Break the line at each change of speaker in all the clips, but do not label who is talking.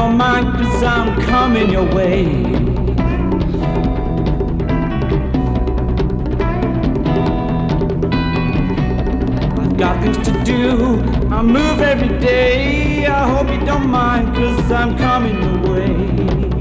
Hope you don't mind, cause I'm coming your way. I've got things to do, I move every day. I hope you don't mind, cause I'm coming your way.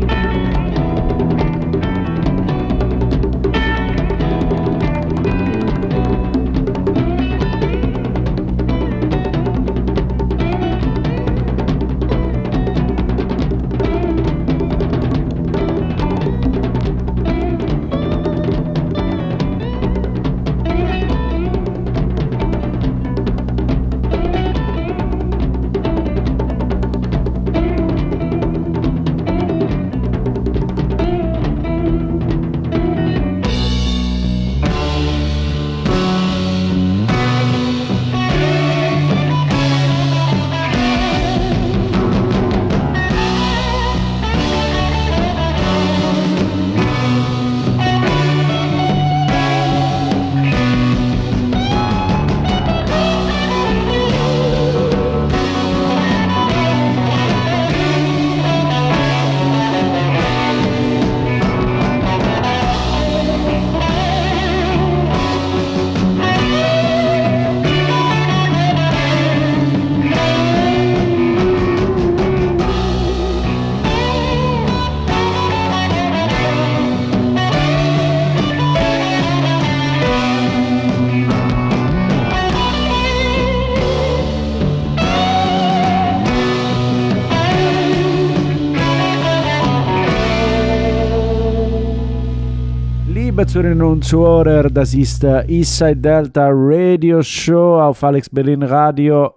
Zuhörerinnen und Zuhörer, das ist der Eastside Delta Radio Show auf Alex Berlin Radio,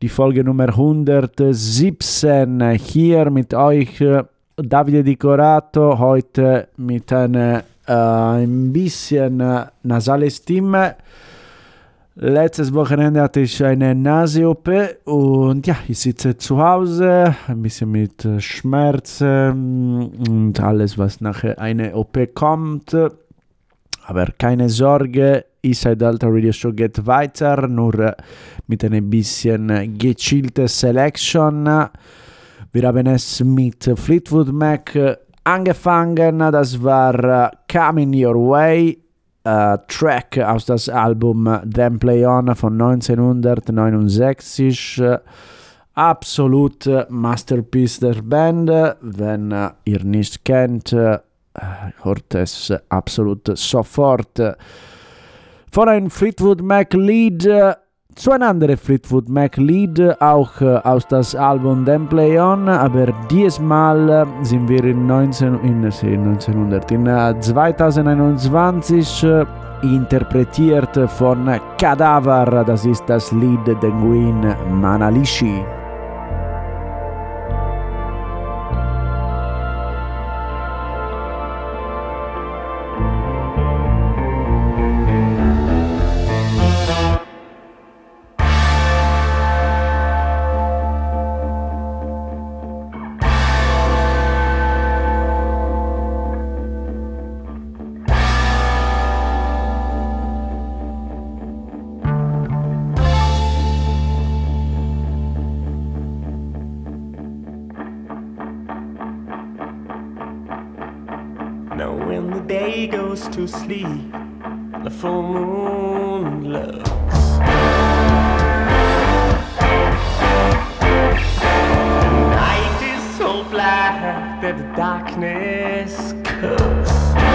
die Folge Nummer 117. Hier mit euch äh, Davide Di Corato, heute mit einer äh, ein bisschen äh, nasale Stimme. Letztes Wochenende hatte ich eine Nase-OP und ja, ich sitze zu Hause, ein bisschen mit äh, Schmerzen und alles, was nach einer OP kommt. Aber keine Sorge, Inside Alta Radio Show geht weiter, nur mit einer bisschen gechillte Selection. Wir haben es mit Fleetwood Mac angefangen, das war Coming Your Way, äh, Track aus das Album Then Play On von 1969. Äh, absolut Masterpiece der Band. Wenn ihr nicht kennt, es absolut sofort. Von einem Fleetwood Mac äh, zu einem anderen Fleetwood Mac Lied, auch äh, aus das Album Then Play On, aber diesmal äh, sind wir in, 19, in, äh, 1900, in äh, 2021 äh, interpretiert von Cadaver, das ist das Lied Denguin Manalishi.
Now when the day goes to sleep, the full moon looks. The night is so black that the darkness
cooks.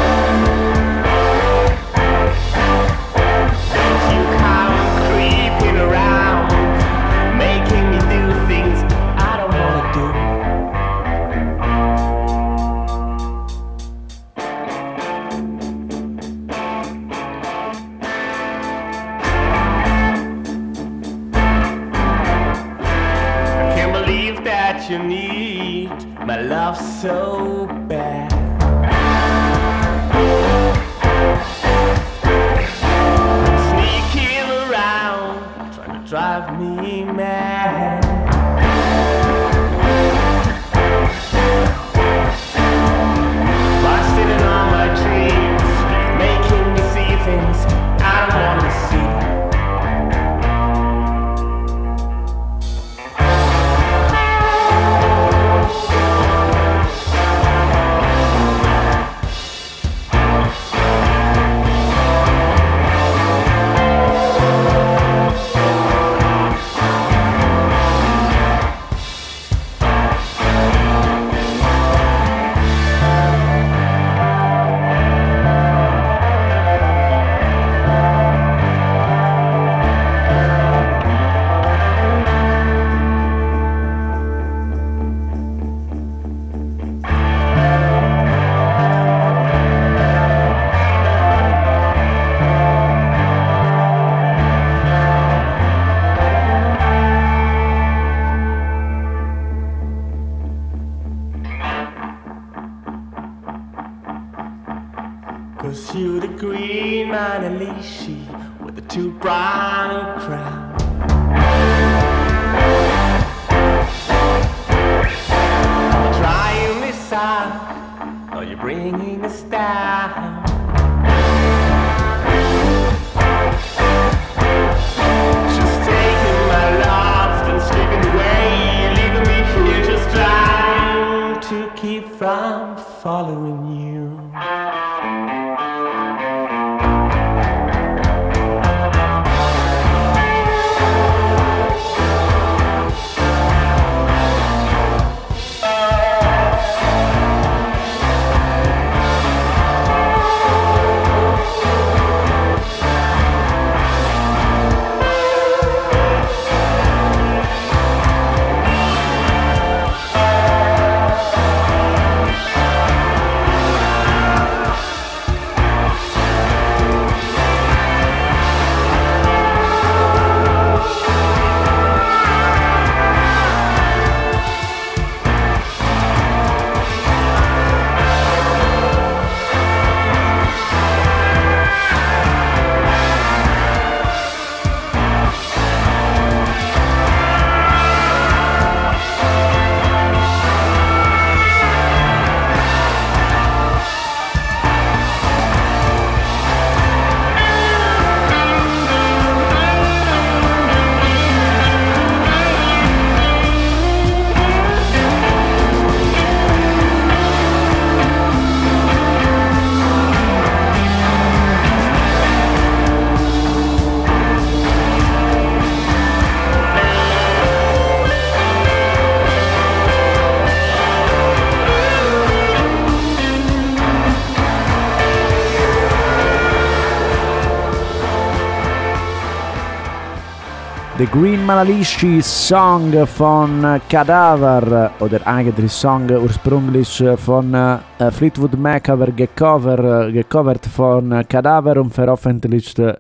Green Malalishi Song von Cadaver oder eigentlich Song ursprünglich von äh, Fleetwood Mac aber gecover, gecovert von Cadaver und veröffentlicht äh,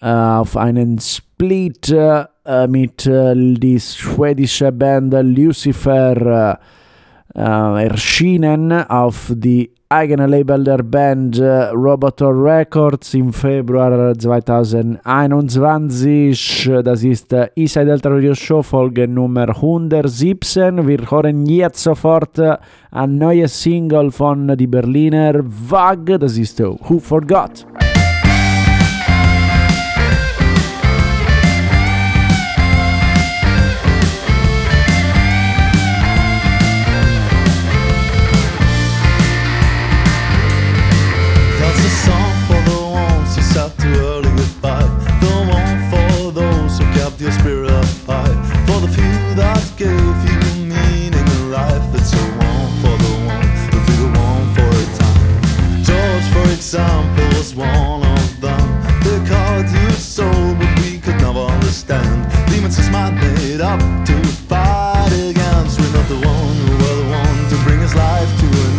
auf einen Split äh, mit die schwedische Band Lucifer erschienen auf die eigene Label der Band äh, Robotor Records im Februar 2021. Das ist äh, Inside Delta Radio Show Folge Nummer 117. Wir hören jetzt sofort äh, ein neues Single von die Berliner Wag. Das ist äh, Who Forgot.
soul, but we could never understand. Demons is not made up to fight against. We're not the one We're the one to bring his life to an end.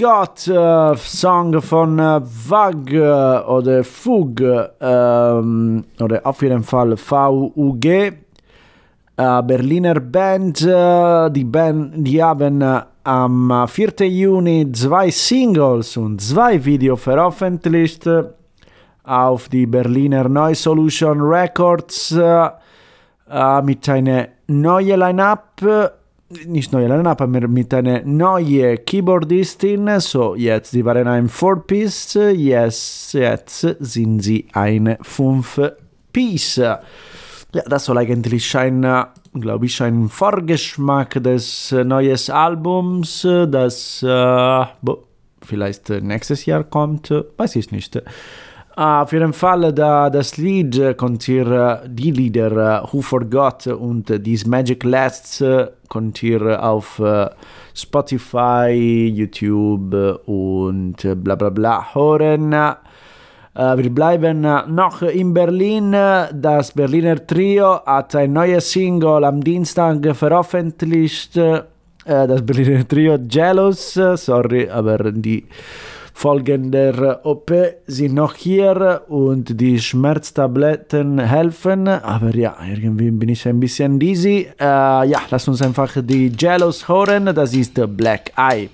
Forgot, äh, Song von äh, VAG äh, oder FUG ähm, oder auf jeden Fall VUG. Äh, Berliner Band, äh, die, Band, die haben am 4. Juni zwei Singles und zwei Videos veröffentlicht auf die Berliner Neu Solution Records mit einer neuen Line-Up, nicht neue Line-Up, aber mit einer neuen Keyboardistin. So, jetzt, die waren ein Four-Piece, yes, jetzt sind sie ein Fünf-Piece. Ja, das soll eigentlich ein, glaube ich, ein Vorgeschmack des neuen Albums, das äh, vielleicht äh, nächstes Jahr kommt, weiß ich nicht. Ah, auf jeden Fall, da, das Lied könnt äh, die Lieder äh, Who Forgot und These Magic Lasts äh, könnt ihr auf Spotify, YouTube und bla bla bla hören. Wir bleiben noch in Berlin. Das Berliner Trio hat ein neues Single am Dienstag veröffentlicht. Das Berliner Trio Jealous, sorry, aber die Folgen der OP sind noch hier und die Schmerztabletten helfen. Aber ja, irgendwie bin ich ein bisschen dizzy. Äh, ja, lass uns einfach die Jealous hören. Das ist Black Eye.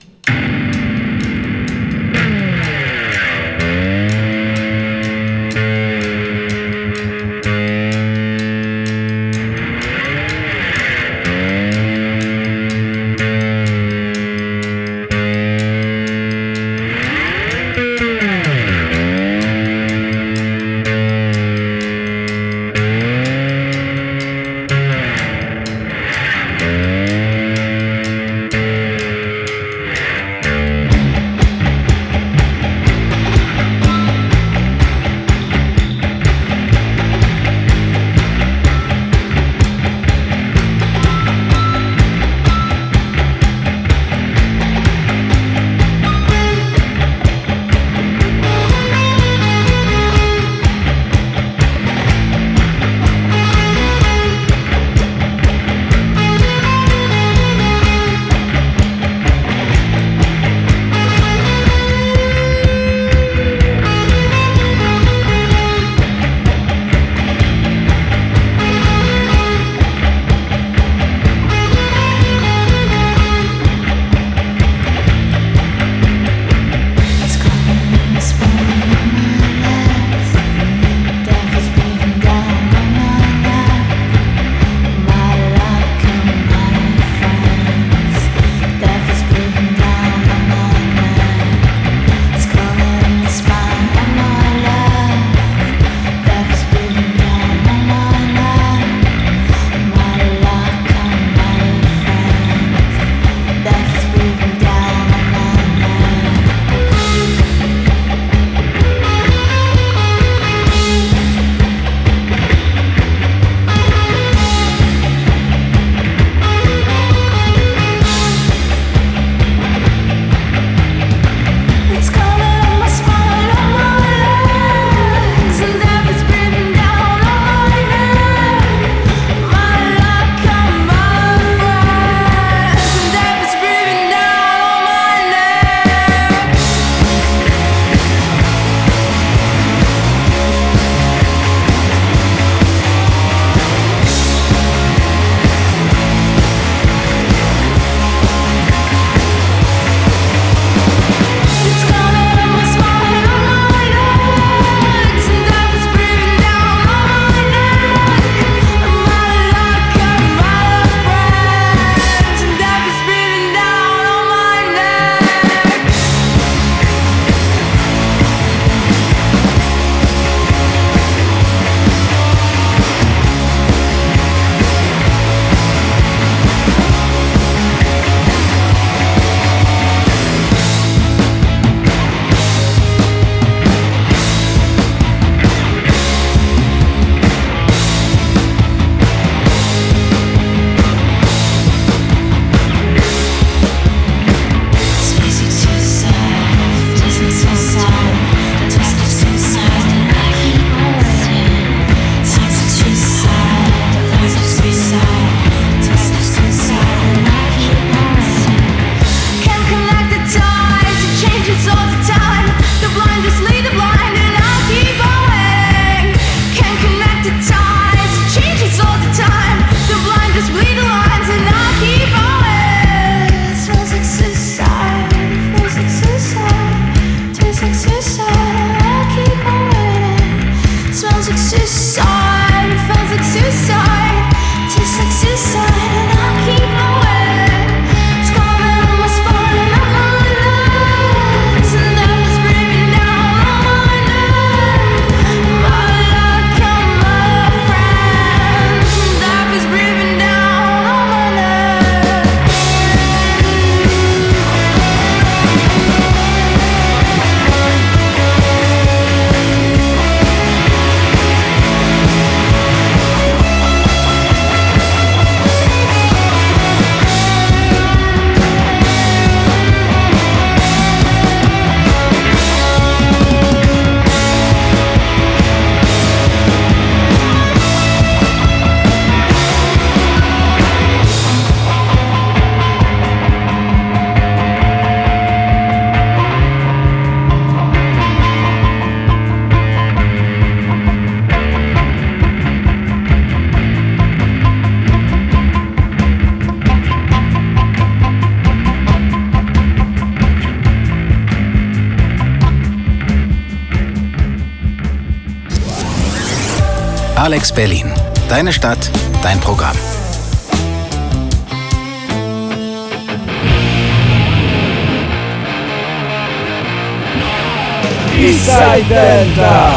Alex Berlin. Deine Stadt, dein Programm.
Inside Delta!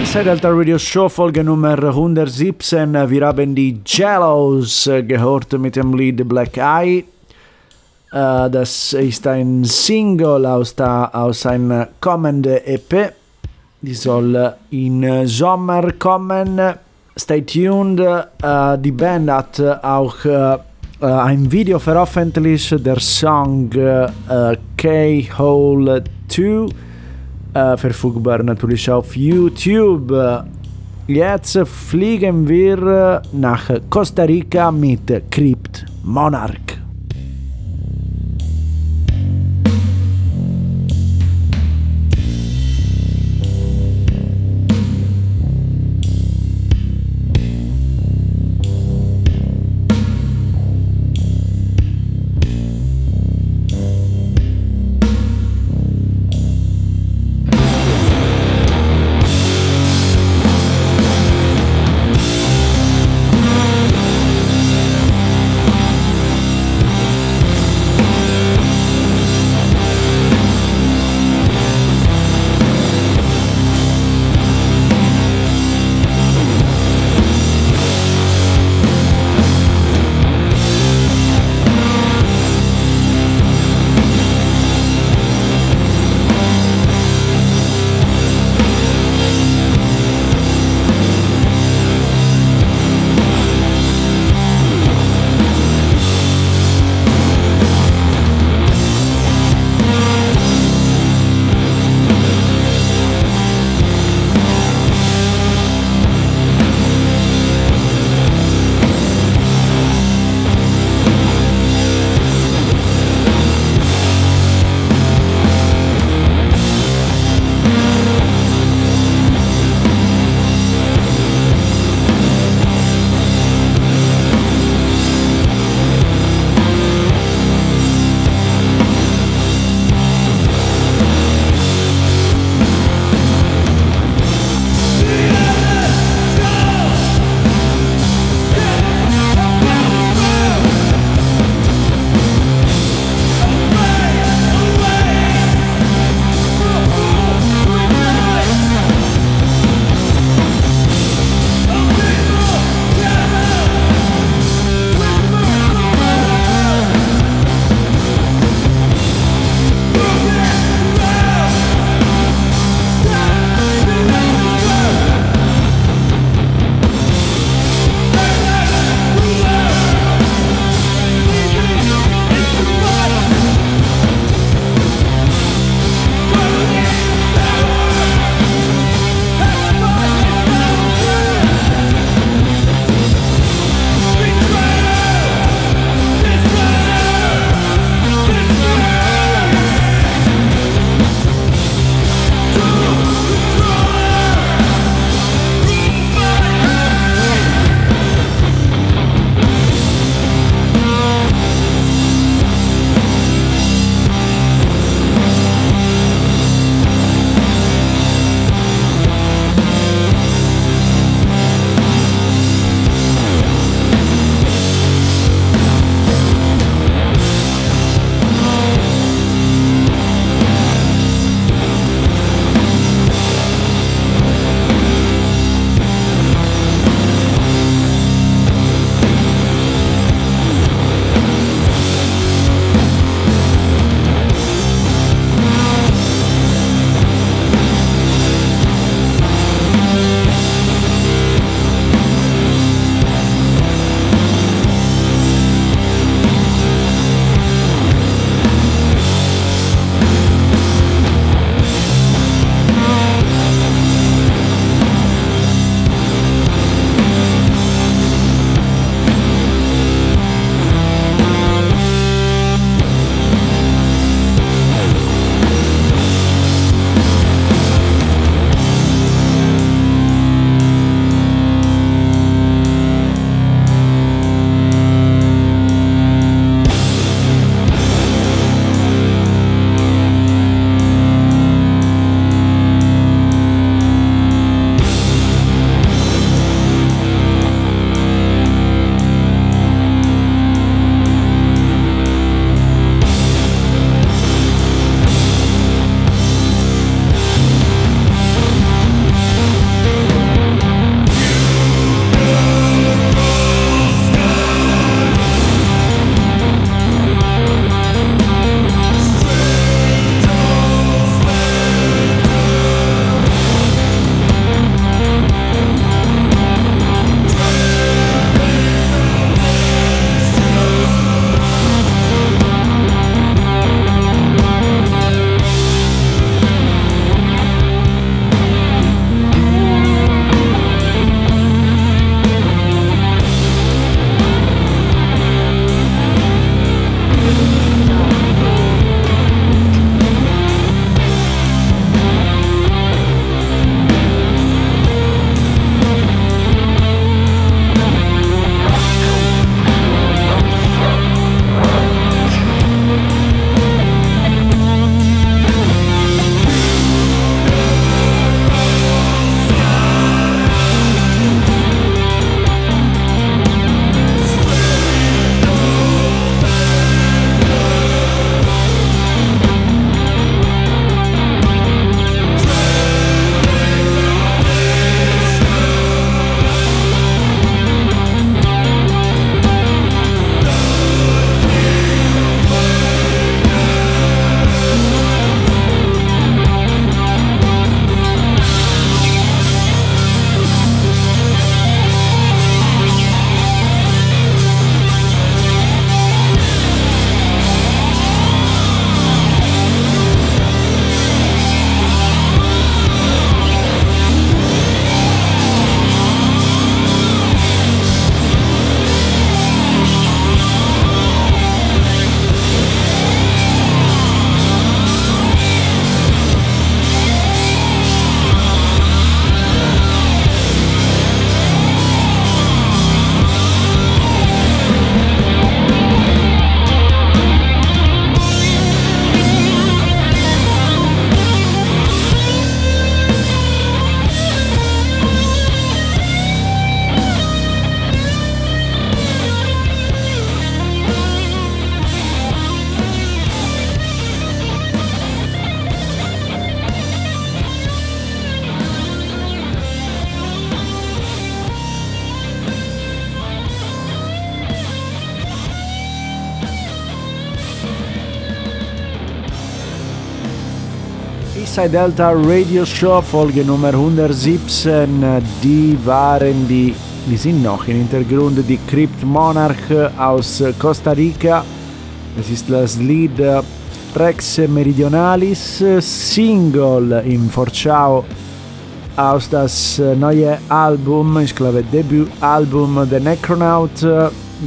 Inside Delta Radio Show Folge Nummer 117. Wir haben die Jellos gehört mit dem Lied Black Eye. Äh, Das ist ein Single aus, der, aus einer kommenden EP. Die soll in Sommer kommen. Stay tuned. Äh, Die Band hat auch äh, äh, ein Video veröffentlicht, der Song äh, K-Hole 2. Äh, verfügbar natürlich auf YouTube. Jetzt fliegen wir nach Costa Rica mit Crypt Monarch. Eastside Delta Radio Show, Folge Nummer 117. Die waren die, die sind noch im Hintergrund die Crypt Monarch aus Costa Rica. Es ist das Lied Rex Meridionalis, Single im Forciao aus das neue Album, ich glaube Debütalbum The Necronaut,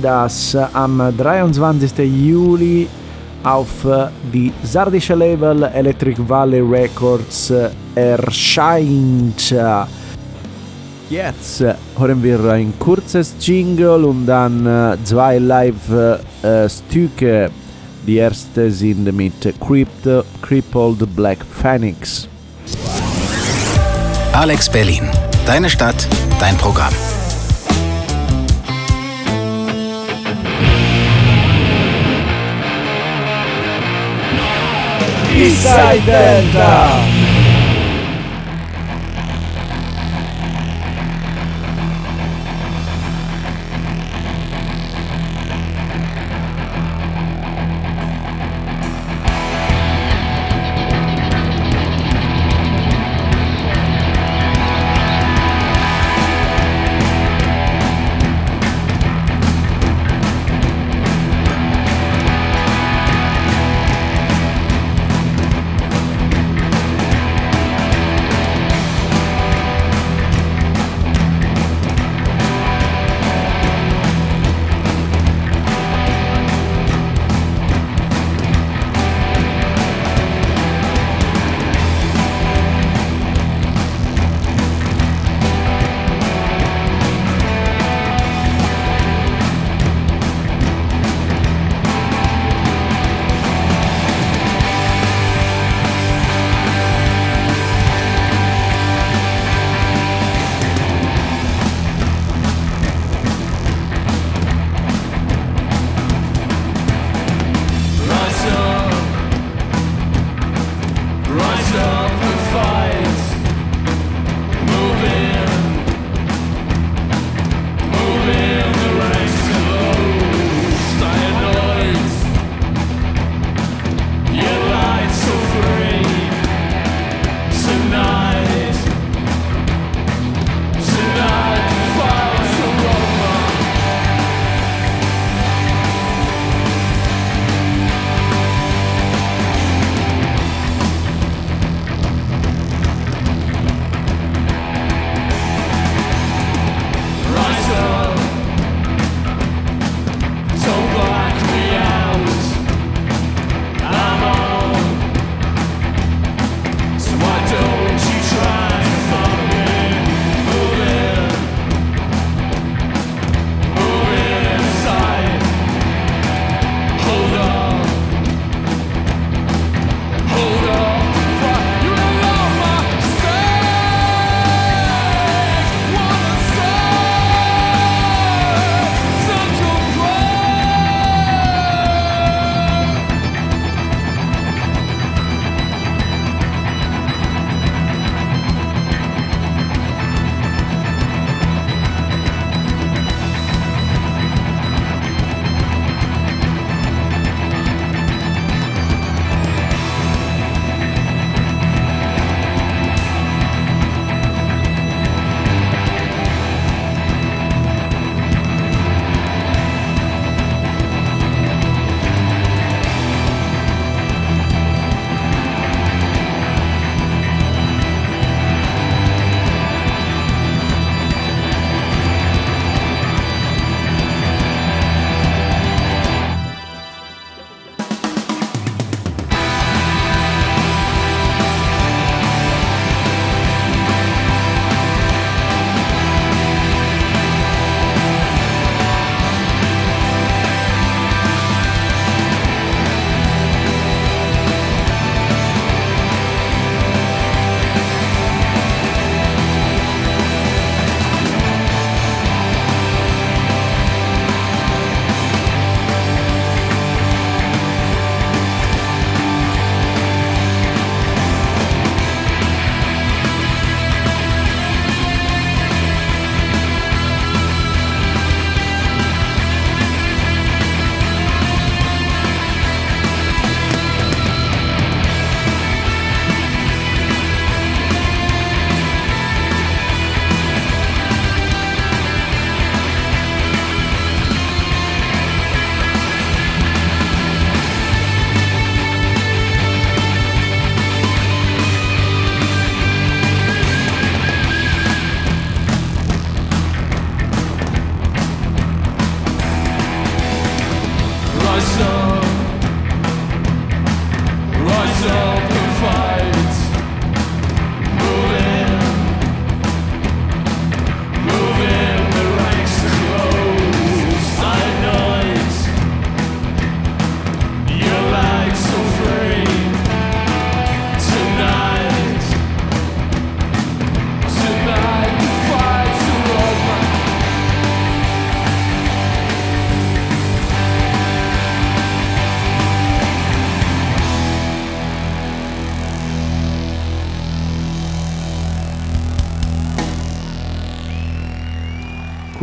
das am 23. Juli auf die sardische Label Electric Valley Records erscheint. Jetzt hören wir ein kurzes Jingle und dann zwei Live-Stücke. Die erste sind mit Crypt, Crippled Black Phoenix.
Alex Berlin. Deine Stadt, dein Programm.
Eastside Delta.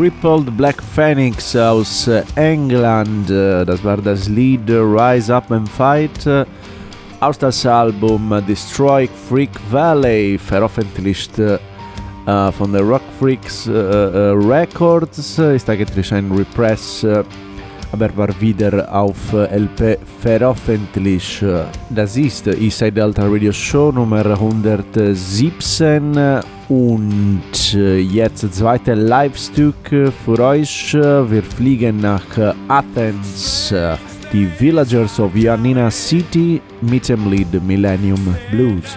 Crippled Black Phoenix aus äh, England. Äh, Das war das Lied Rise Up and Fight äh, aus das Album Destroy Freak Valley, veröffentlicht von der Rock Freaks Records. Ist eigentlich ein Repress, aber war wieder auf LP veröffentlicht. Das ist Eastside Delta Radio Show Nummer 117 äh, und äh, jetzt das zweite Live-Stück äh, für euch. Äh, Wir fliegen nach Athens, die Villagers of Ioannina City mit dem Lied Millennium Blues.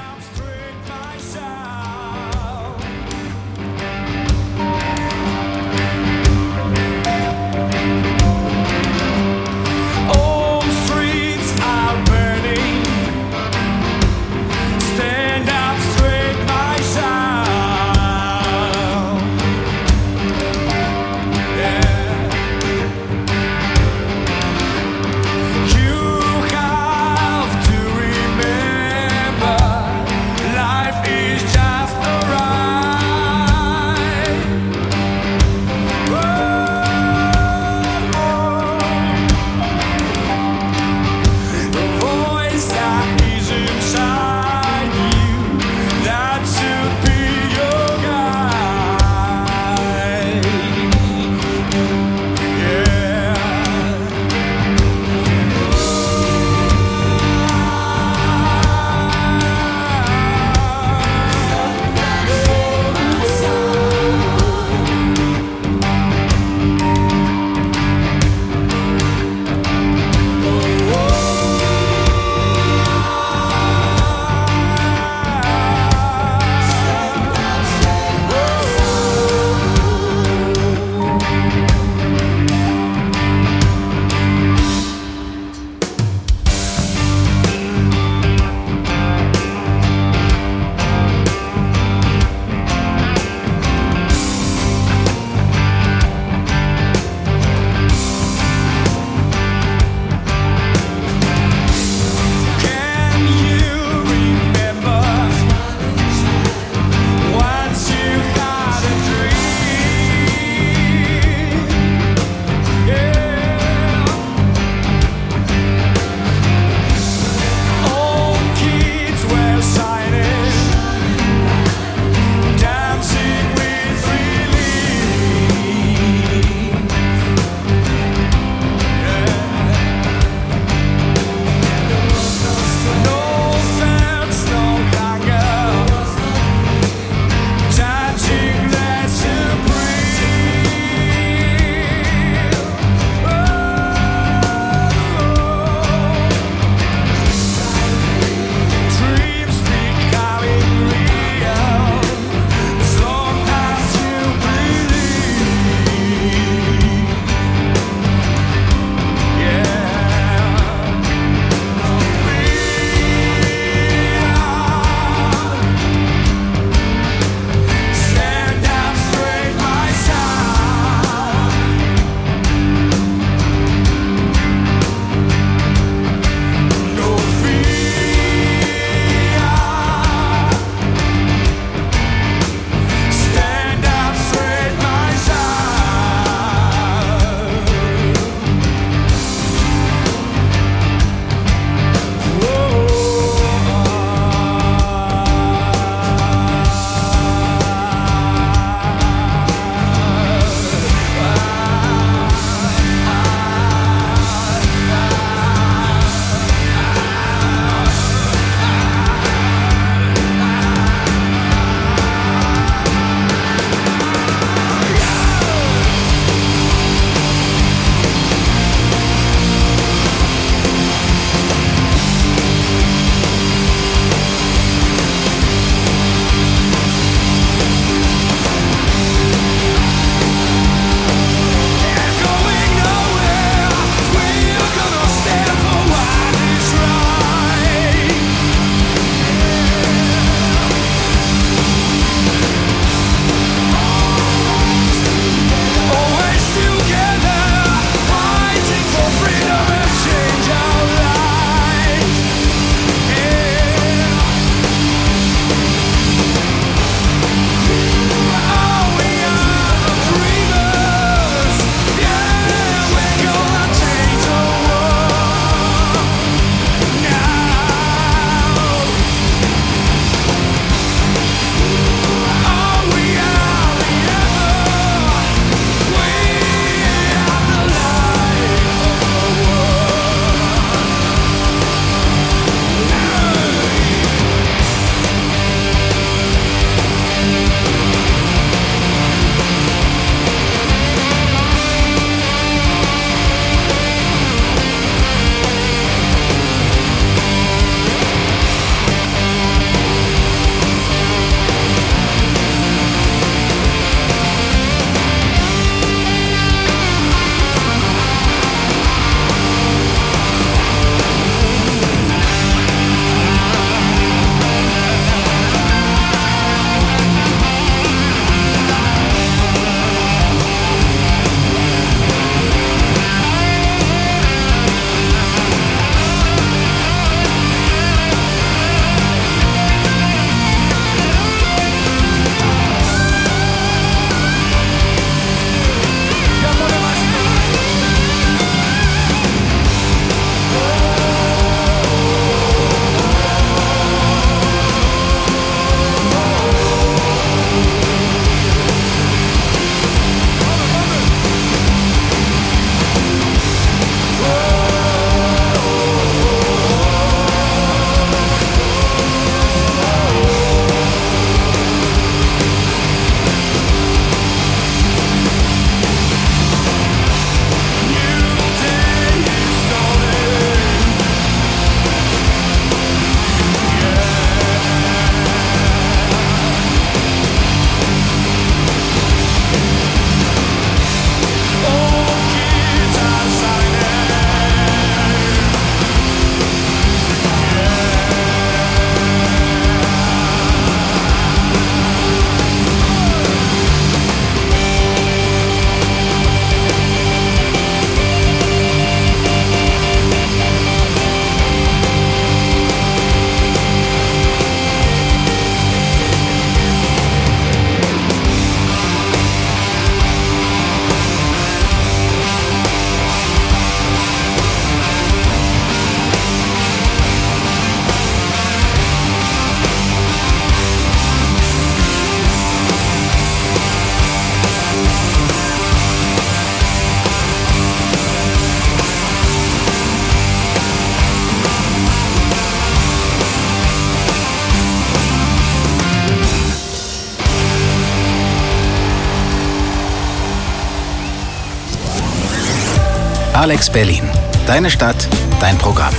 Alex Berlin. Deine Stadt, dein Programm.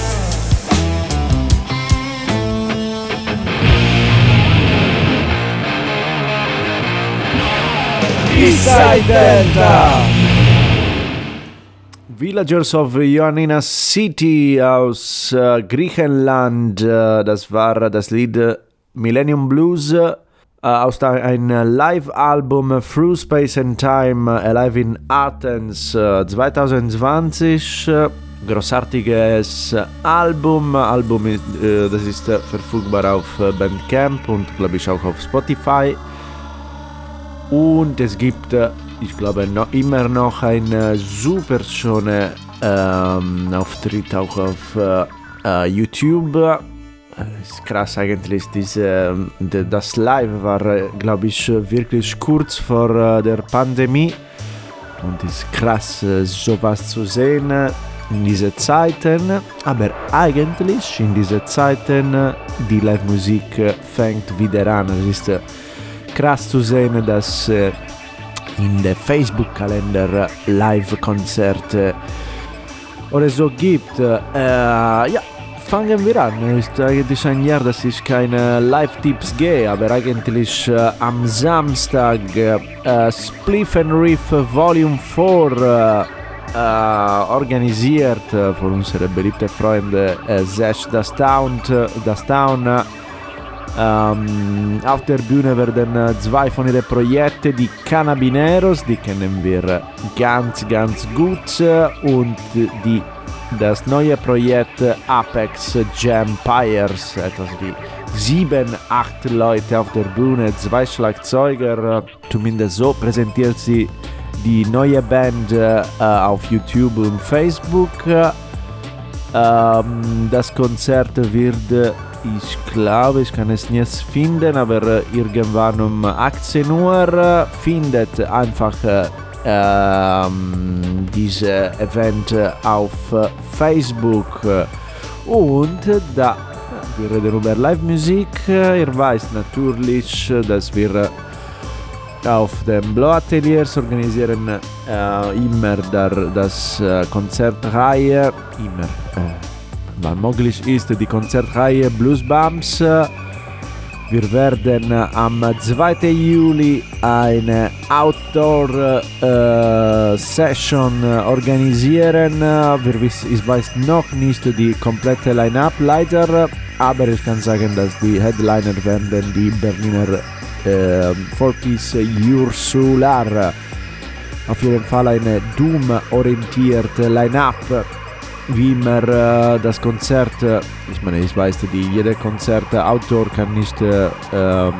Villagers of Ioannina City aus äh, Griechenland, äh, das war das Lied äh, Millennium Blues äh, aus da- ein Live-Album Through Space and Time äh, Alive in Athens äh, 2020. Äh, großartiges äh, Album, Album äh, das ist äh, verfügbar auf äh, Bandcamp und glaube ich auch auf Spotify. Und es gibt, äh, ich glaube, noch, immer noch ein äh, super schöner ähm, Auftritt auch auf äh, äh, YouTube. Ist krass eigentlich, diese, ähm, das Live war, äh, glaube ich, äh, wirklich kurz vor äh, der Pandemie. Und es ist krass, sowas zu sehen in diese Zeiten. Aber eigentlich in diese Zeiten, die Live-Musik fängt wieder an. Es ist krass zu sehen, dass in der Facebook-Kalender Live-Konzerte oder so gibt. Äh, ja, fangen wir an. Ist eigentlich ein Jahr, dass ich keine Live-Tipps gehe, aber eigentlich äh, am Samstag äh, äh, Spliff and Riff Volume 4 äh, äh, organisiert äh, von unseren beliebten Freunden äh, Zash Das Town. Das Town äh, ähm, auf der Bühne werden zwei von ihren Projekten, die Cannabineros, die kennen wir ganz, ganz gut, und die, das neue Projekt Apex Jampires, etwas wie sieben, acht Leute auf der Bühne, zwei Schlagzeuger, zumindest so präsentiert sie die neue Band äh, auf YouTube und Facebook. Äh, ähm, das Konzert wird, ich glaube, ich kann es nicht finden, aber äh, irgendwann um 18 Uhr äh, findet einfach äh, ähm, diese Event äh, auf äh, Facebook und äh, da wir reden über Live-Musik. Ihr weißt natürlich, dass wir auf dem Blow Ateliers organisieren äh, immer der, das Konzertreihe, immer, äh, wann möglich ist, die Konzertreihe Blues Bumps. Wir werden am 2. Juli eine Outdoor-Session äh, organisieren. Wir wiss, ich weiß noch nicht die komplette Line-Up leider, aber ich kann sagen, dass die Headliner werden die Berliner äh, Four-Piece Ursular. Auf jeden Fall eine Doom-orientierte Line-Up wie immer äh, das Konzert, äh, ich meine, ich weiß, die jede Konzert äh, Outdoor kann nicht äh, ähm,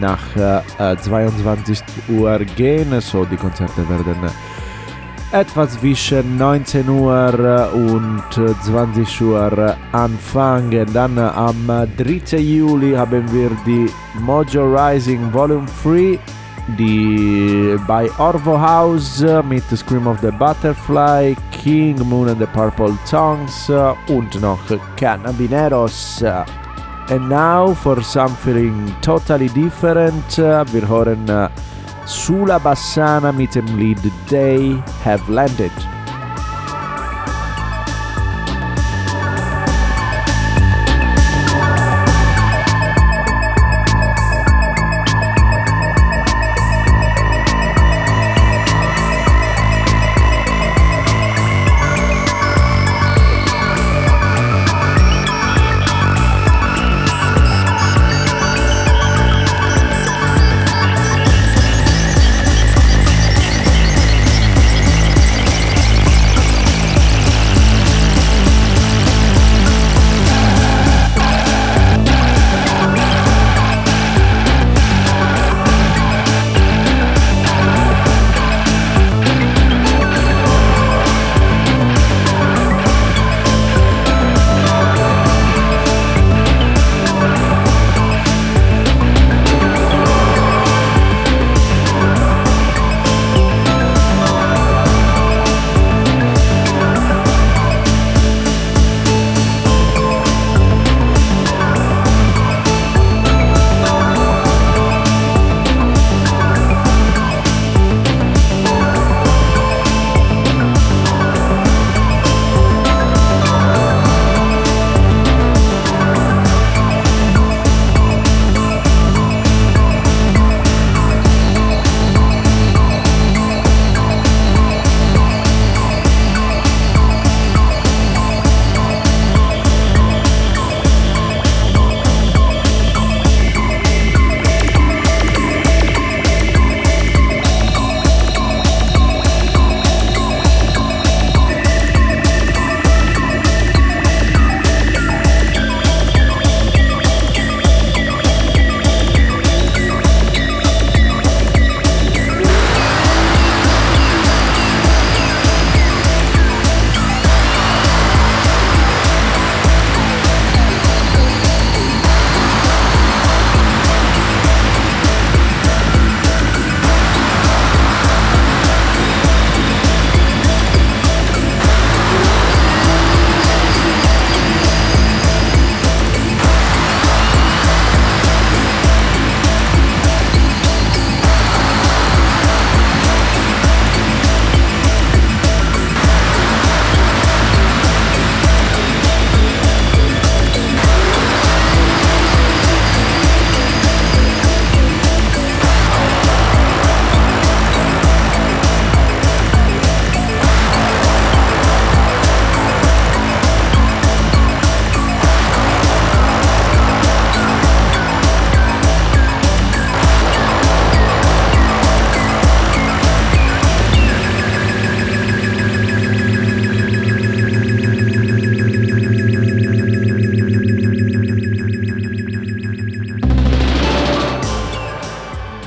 nach äh, äh, 22 Uhr gehen, so die Konzerte werden äh, etwa zwischen 19 Uhr und äh, 20 Uhr anfangen. Dann am äh, 3. Juli haben wir die Mojo Rising Volume 3 die bei Orvo House mit Scream of the Butterfly, King, Moon and the Purple Tongues und Cannabineros. And now for something totally different, wir hören Sula Bassana mit dem Lied They Have Landed.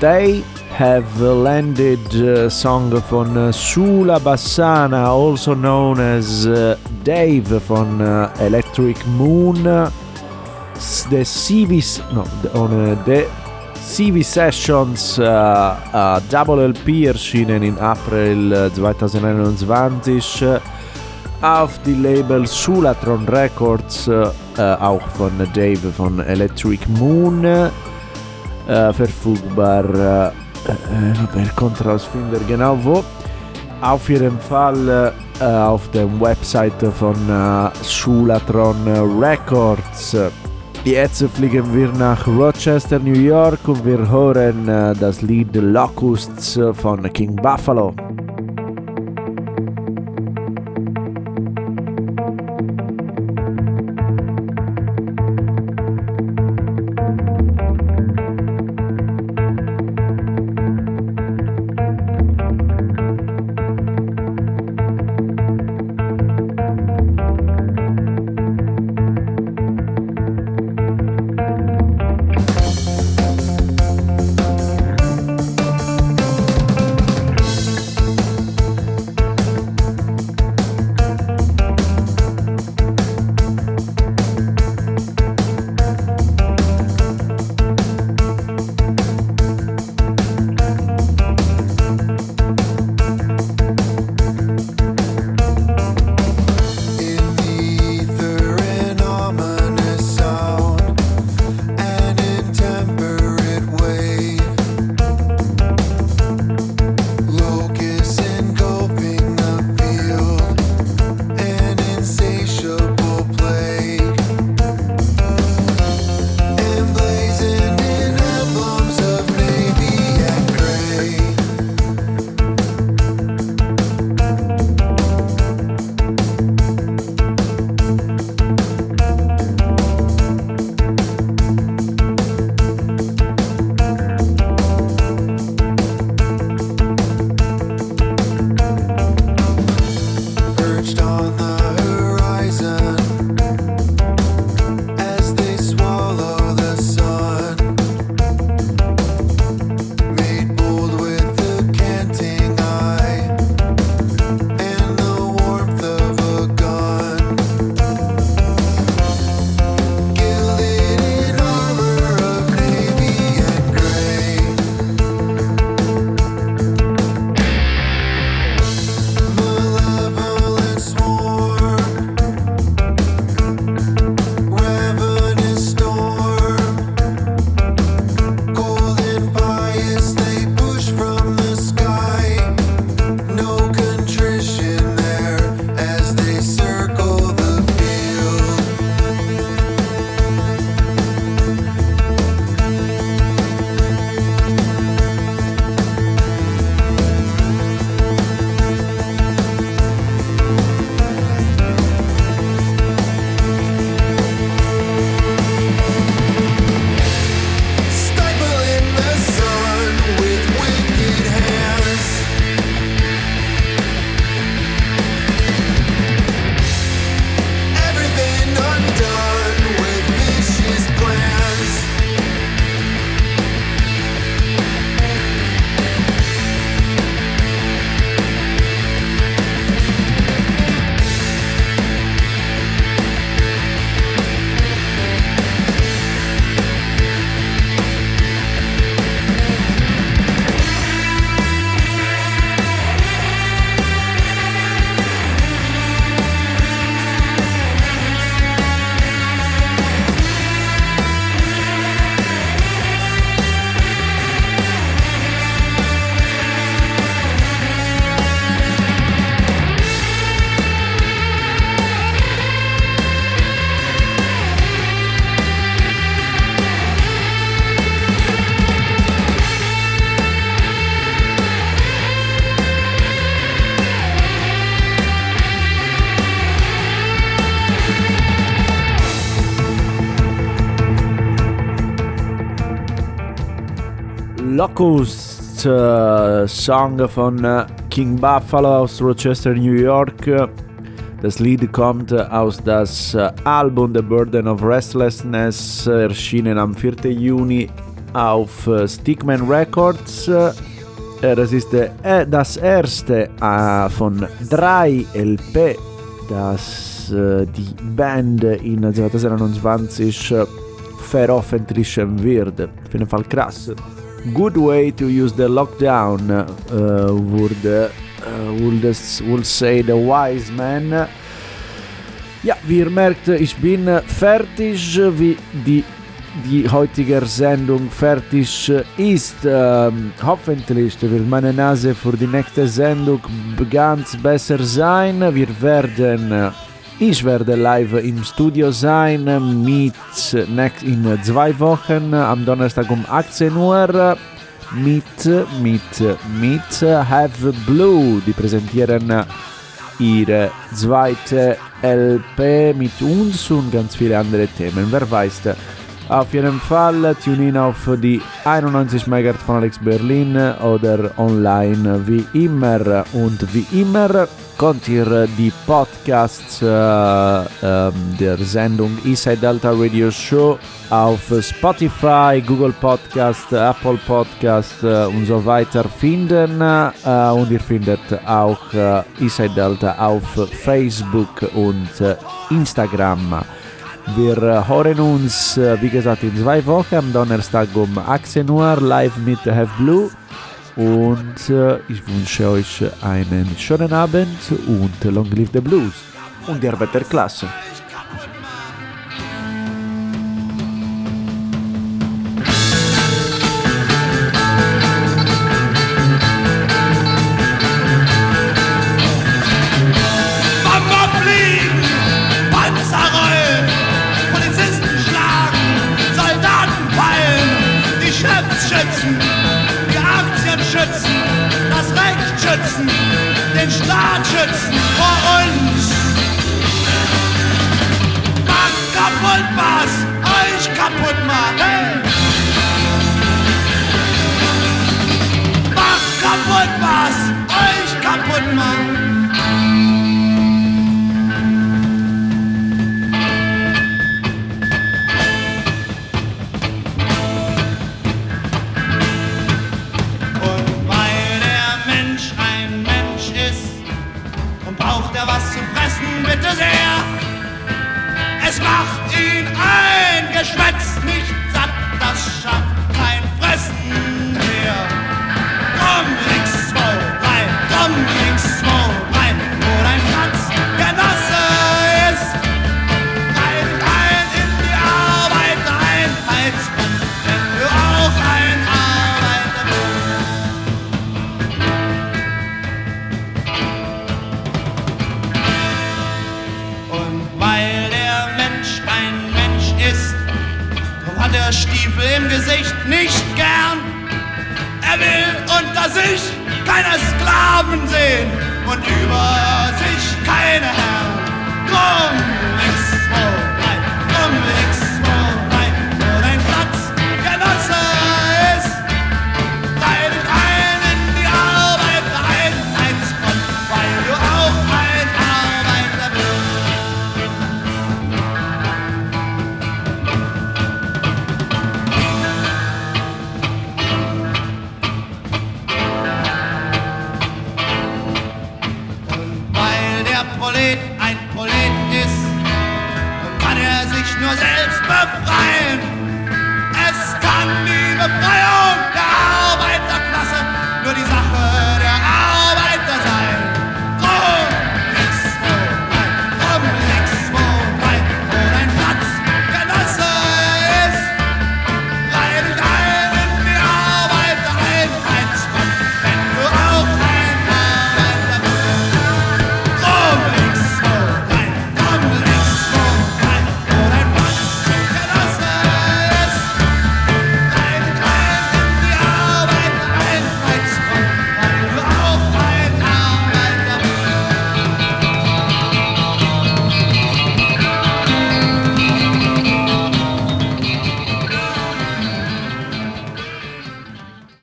They
have landed uh, song von uh, Sula Bassana, also known as uh, Dave uh, Electric Moon. The CV, s- no, on the CV Sessions uh, uh, Double LP erschienen in April uh, 2021 uh, auf die Label Sulatron Records, uh, auch von Dave von Electric Moon, uh, verfügbar. Uh, äh, per rausfinden genau wo. Auf jeden Fall äh, auf der Webseite von äh, Sulatron Records. Jetzt fliegen wir nach Rochester, New York und wir hören äh, das Lied Locusts von King Buffalo. Locust, äh, Song von äh, King Buffalo aus Rochester, New York. Das Lied kommt aus das äh, Album The Burden of Restlessness, erschienen am 4. Juni auf Stickman Records. Das ist das erste von drei LP, das die Band in 2021 äh, veröffentlichen wird. Auf jeden Fall krass. Good way to use the lockdown, äh, würde, äh, would, would say the wise man. Ja, wie ihr merkt, ich bin fertig, wie die, die heutige Sendung fertig ist. Ähm, hoffentlich wird meine Nase für die nächste Sendung ganz besser sein. Wir werden, äh, ich werde live im Studio sein mit in zwei Wochen am Donnerstag um 18 Uhr mit, mit, mit Have Blue. Die präsentieren ihre zweite LP mit uns und ganz viele andere Themen. Wer weiß. Auf jeden Fall tune in auf die 91 MHz von Alex Berlin oder online wie immer. Und wie immer könnt ihr die Podcasts äh, ähm, der Sendung Eastside Delta Radio Show auf Spotify, Google Podcast, Apple Podcast äh, und so weiter finden. Äh, und ihr findet auch äh, Eastside Delta auf Facebook und äh, Instagram. Wir äh, hören uns, äh, wie gesagt, in zwei Wochen am Donnerstag um 18 Uhr live mit Have Blue. Und äh, ich wünsche euch einen schönen Abend und Long Live the Blues und die Arbeiterklasse.